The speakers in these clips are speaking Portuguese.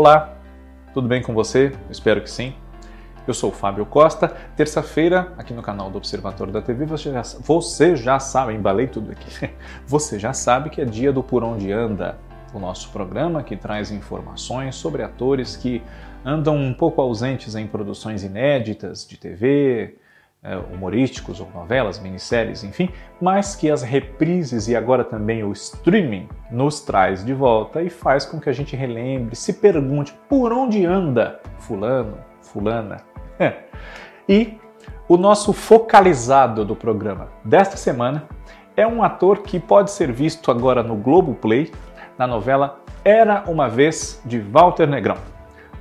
Olá, tudo bem com você? Espero que sim. Eu sou o Fábio Costa. Terça-feira, aqui no canal do Observatório da TV, você já, você já sabe, embalei tudo aqui. Você já sabe que é dia do Por Onde Anda, o nosso programa que traz informações sobre atores que andam um pouco ausentes em produções inéditas de TV, humorísticos ou novelas, minisséries, enfim, mas que as reprises e agora também o streaming nos traz de volta e faz com que a gente relembre, se pergunte por onde anda fulano, fulana. e o nosso focalizado do programa desta semana é um ator que pode ser visto agora no Globo Play, na novela Era uma vez de Walter Negrão.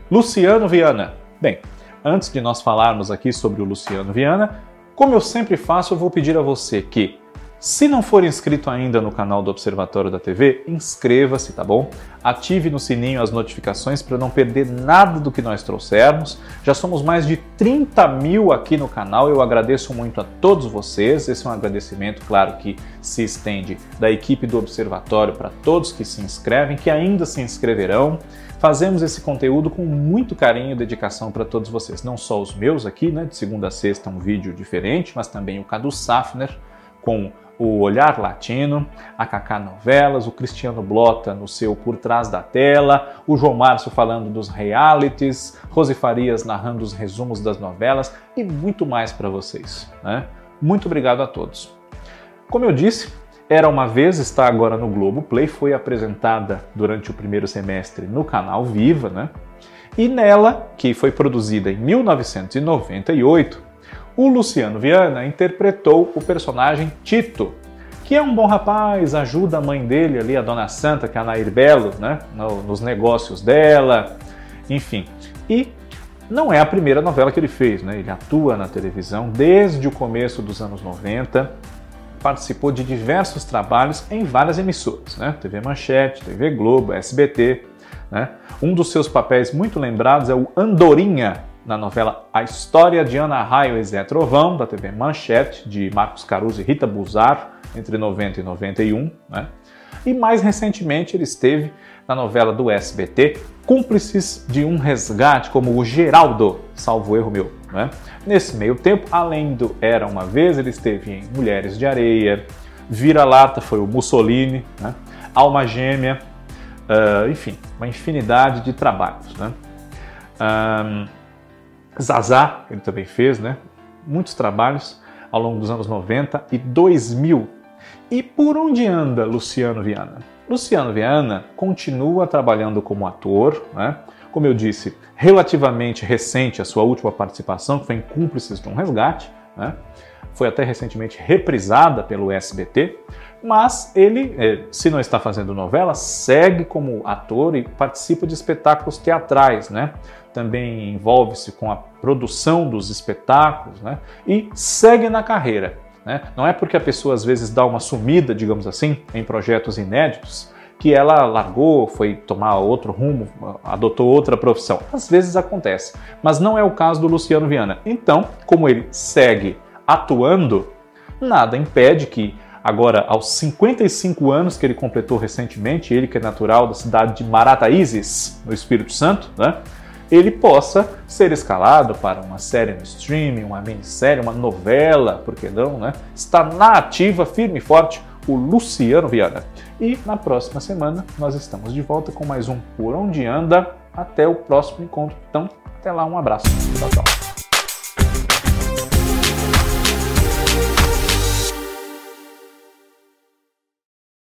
Luciano Viana. Bem, antes de nós falarmos aqui sobre o Luciano Viana, como eu sempre faço, eu vou pedir a você que, se não for inscrito ainda no canal do Observatório da TV, inscreva-se, tá bom? Ative no sininho as notificações para não perder nada do que nós trouxermos. Já somos mais de 30 mil aqui no canal, eu agradeço muito a todos vocês. Esse é um agradecimento, claro, que se estende da equipe do Observatório para todos que se inscrevem, que ainda se inscreverão. Fazemos esse conteúdo com muito carinho e dedicação para todos vocês, não só os meus aqui, né, de segunda a sexta um vídeo diferente, mas também o Cadu Safner com o Olhar Latino, a Kaká Novelas, o Cristiano Blota no seu Por Trás da Tela, o João Márcio falando dos realities, Rose Farias narrando os resumos das novelas e muito mais para vocês. Né? Muito obrigado a todos. Como eu disse, era uma vez está agora no Globo Play, foi apresentada durante o primeiro semestre no canal Viva, né? E nela, que foi produzida em 1998, o Luciano Viana interpretou o personagem Tito, que é um bom rapaz, ajuda a mãe dele ali, a Dona Santa, que é a Nair Belo, né? nos negócios dela, enfim. E não é a primeira novela que ele fez, né? Ele atua na televisão desde o começo dos anos 90 participou de diversos trabalhos em várias emissoras, né? TV Manchete, TV Globo, SBT. Né? Um dos seus papéis muito lembrados é o Andorinha, na novela A História de Ana Raio e Zé Trovão, da TV Manchete, de Marcos Caruso e Rita Buzar, entre 90 e 91. Né? E mais recentemente ele esteve na novela do SBT Cúmplices de um Resgate, como o Geraldo, salvo erro meu. Né? Nesse meio tempo, além do Era Uma Vez, ele esteve em Mulheres de Areia, Vira-Lata foi o Mussolini, né? Alma Gêmea, uh, enfim, uma infinidade de trabalhos. Né? Um, Zazá, ele também fez, né? muitos trabalhos ao longo dos anos 90 e 2000. E por onde anda Luciano Viana? Luciano Viana continua trabalhando como ator, né? como eu disse, relativamente recente a sua última participação, que foi em Cúmplices de um Resgate, né? Foi até recentemente reprisada pelo SBT, mas ele, eh, se não está fazendo novela, segue como ator e participa de espetáculos teatrais, né? Também envolve-se com a produção dos espetáculos, né? E segue na carreira. Né? Não é porque a pessoa às vezes dá uma sumida, digamos assim, em projetos inéditos, que ela largou, foi tomar outro rumo, adotou outra profissão. Às vezes acontece, mas não é o caso do Luciano Viana. Então, como ele segue atuando, nada impede que agora aos 55 anos que ele completou recentemente, ele que é natural da cidade de Marataízes, no Espírito Santo, né? ele possa ser escalado para uma série no streaming, uma minissérie, uma novela, por que não, né? Está na ativa, firme e forte, o Luciano Viana. E na próxima semana nós estamos de volta com mais um Por Onde Anda. Até o próximo encontro. Então, até lá, um abraço. Tchau, tchau.